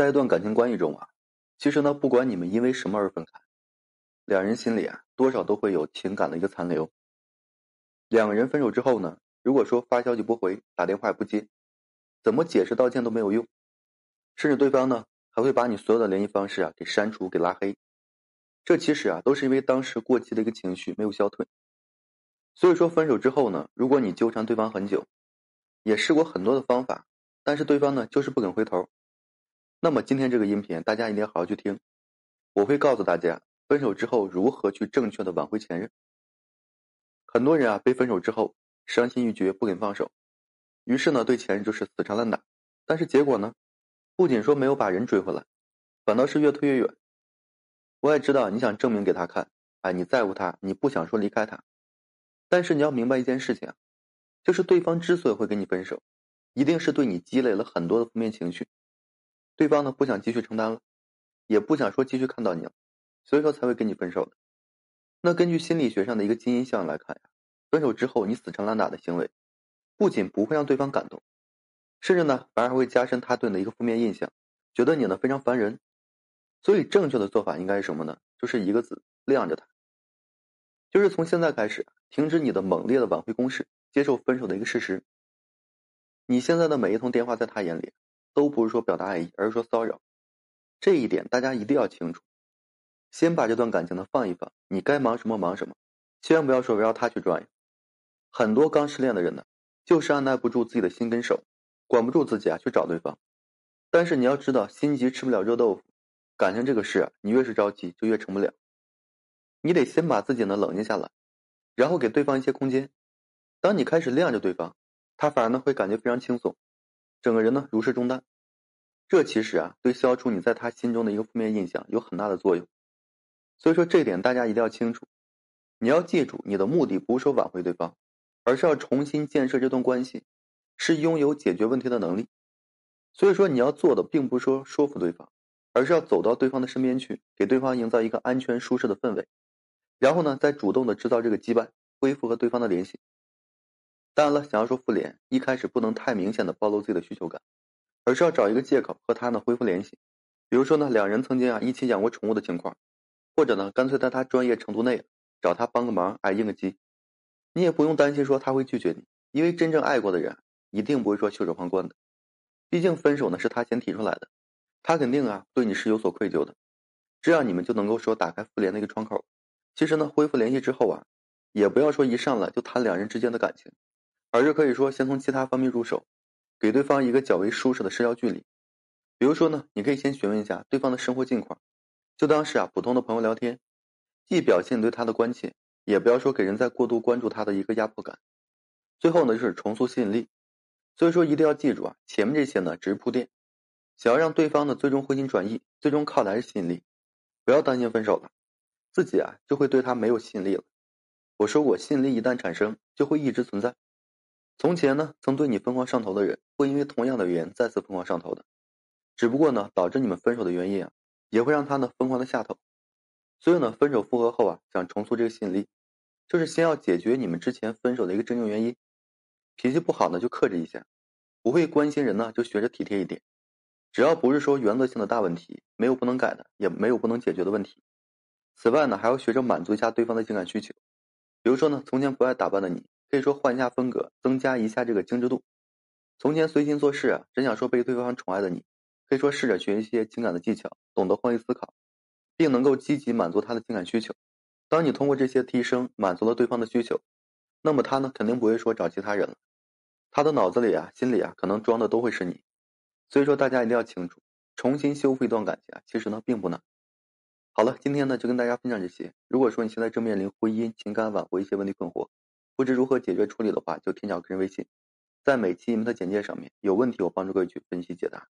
在一段感情关系中啊，其实呢，不管你们因为什么而分开，两人心里啊，多少都会有情感的一个残留。两个人分手之后呢，如果说发消息不回，打电话也不接，怎么解释道歉都没有用，甚至对方呢，还会把你所有的联系方式啊给删除、给拉黑。这其实啊，都是因为当时过激的一个情绪没有消退。所以说，分手之后呢，如果你纠缠对方很久，也试过很多的方法，但是对方呢，就是不肯回头。那么今天这个音频，大家一定要好好去听，我会告诉大家分手之后如何去正确的挽回前任。很多人啊，被分手之后伤心欲绝，不肯放手，于是呢，对前任就是死缠烂打。但是结果呢，不仅说没有把人追回来，反倒是越推越远。我也知道你想证明给他看，哎，你在乎他，你不想说离开他。但是你要明白一件事情啊，就是对方之所以会跟你分手，一定是对你积累了很多的负面情绪。对方呢不想继续承担了，也不想说继续看到你了，所以说才会跟你分手的。那根据心理学上的一个基因项来看呀，分手之后你死缠烂打的行为，不仅不会让对方感动，甚至呢反而会加深他对你的一个负面印象，觉得你呢非常烦人。所以正确的做法应该是什么呢？就是一个字：晾着他。就是从现在开始停止你的猛烈的挽回攻势，接受分手的一个事实。你现在的每一通电话，在他眼里。都不是说表达爱意，而是说骚扰。这一点大家一定要清楚。先把这段感情呢放一放，你该忙什么忙什么，千万不要说围绕他去转悠。很多刚失恋的人呢，就是按耐不住自己的心跟手，管不住自己啊去找对方。但是你要知道，心急吃不了热豆腐，感情这个事啊，你越是着急就越成不了。你得先把自己呢冷静下来，然后给对方一些空间。当你开始晾着对方，他反而呢会感觉非常轻松。整个人呢如释重担，这其实啊对消除你在他心中的一个负面印象有很大的作用。所以说这一点大家一定要清楚。你要记住，你的目的不是说挽回对方，而是要重新建设这段关系，是拥有解决问题的能力。所以说你要做的并不是说说服对方，而是要走到对方的身边去，给对方营造一个安全舒适的氛围，然后呢再主动的制造这个羁绊，恢复和对方的联系。当然了，想要说复联，一开始不能太明显的暴露自己的需求感，而是要找一个借口和他呢恢复联系。比如说呢，两人曾经啊一起养过宠物的情况，或者呢干脆在他专业程度内找他帮个忙，哎应个急。你也不用担心说他会拒绝你，因为真正爱过的人一定不会说袖手旁观的。毕竟分手呢是他先提出来的，他肯定啊对你是有所愧疚的。这样你们就能够说打开复联的一个窗口。其实呢，恢复联系之后啊，也不要说一上来就谈两人之间的感情。而是可以说先从其他方面入手，给对方一个较为舒适的社交距离。比如说呢，你可以先询问一下对方的生活近况，就当是啊普通的朋友聊天，既表现对他的关切，也不要说给人在过度关注他的一个压迫感。最后呢，就是重塑吸引力。所以说一定要记住啊，前面这些呢只是铺垫，想要让对方呢最终回心转意，最终靠的还是吸引力。不要担心分手了，自己啊就会对他没有吸引力了。我说过，吸引力一旦产生，就会一直存在。从前呢，曾对你疯狂上头的人，会因为同样的原因再次疯狂上头的，只不过呢，导致你们分手的原因啊，也会让他呢疯狂的下头。所以呢，分手复合后啊，想重塑这个吸引力，就是先要解决你们之前分手的一个真正原因。脾气不好呢，就克制一下；不会关心人呢，就学着体贴一点。只要不是说原则性的大问题，没有不能改的，也没有不能解决的问题。此外呢，还要学着满足一下对方的情感需求，比如说呢，从前不爱打扮的你。可以说换一下风格，增加一下这个精致度。从前随心做事啊，真想说被对方宠爱的你，可以说试着学一些情感的技巧，懂得换位思考，并能够积极满足他的情感需求。当你通过这些提升满足了对方的需求，那么他呢肯定不会说找其他人了。他的脑子里啊、心里啊，可能装的都会是你。所以说大家一定要清楚，重新修复一段感情啊，其实呢并不难。好了，今天呢就跟大家分享这些。如果说你现在正面临婚姻、情感挽回一些问题困惑，不知如何解决处理的话，就添加个人微信，在每期你们的简介上面，有问题我帮助各位去分析解答。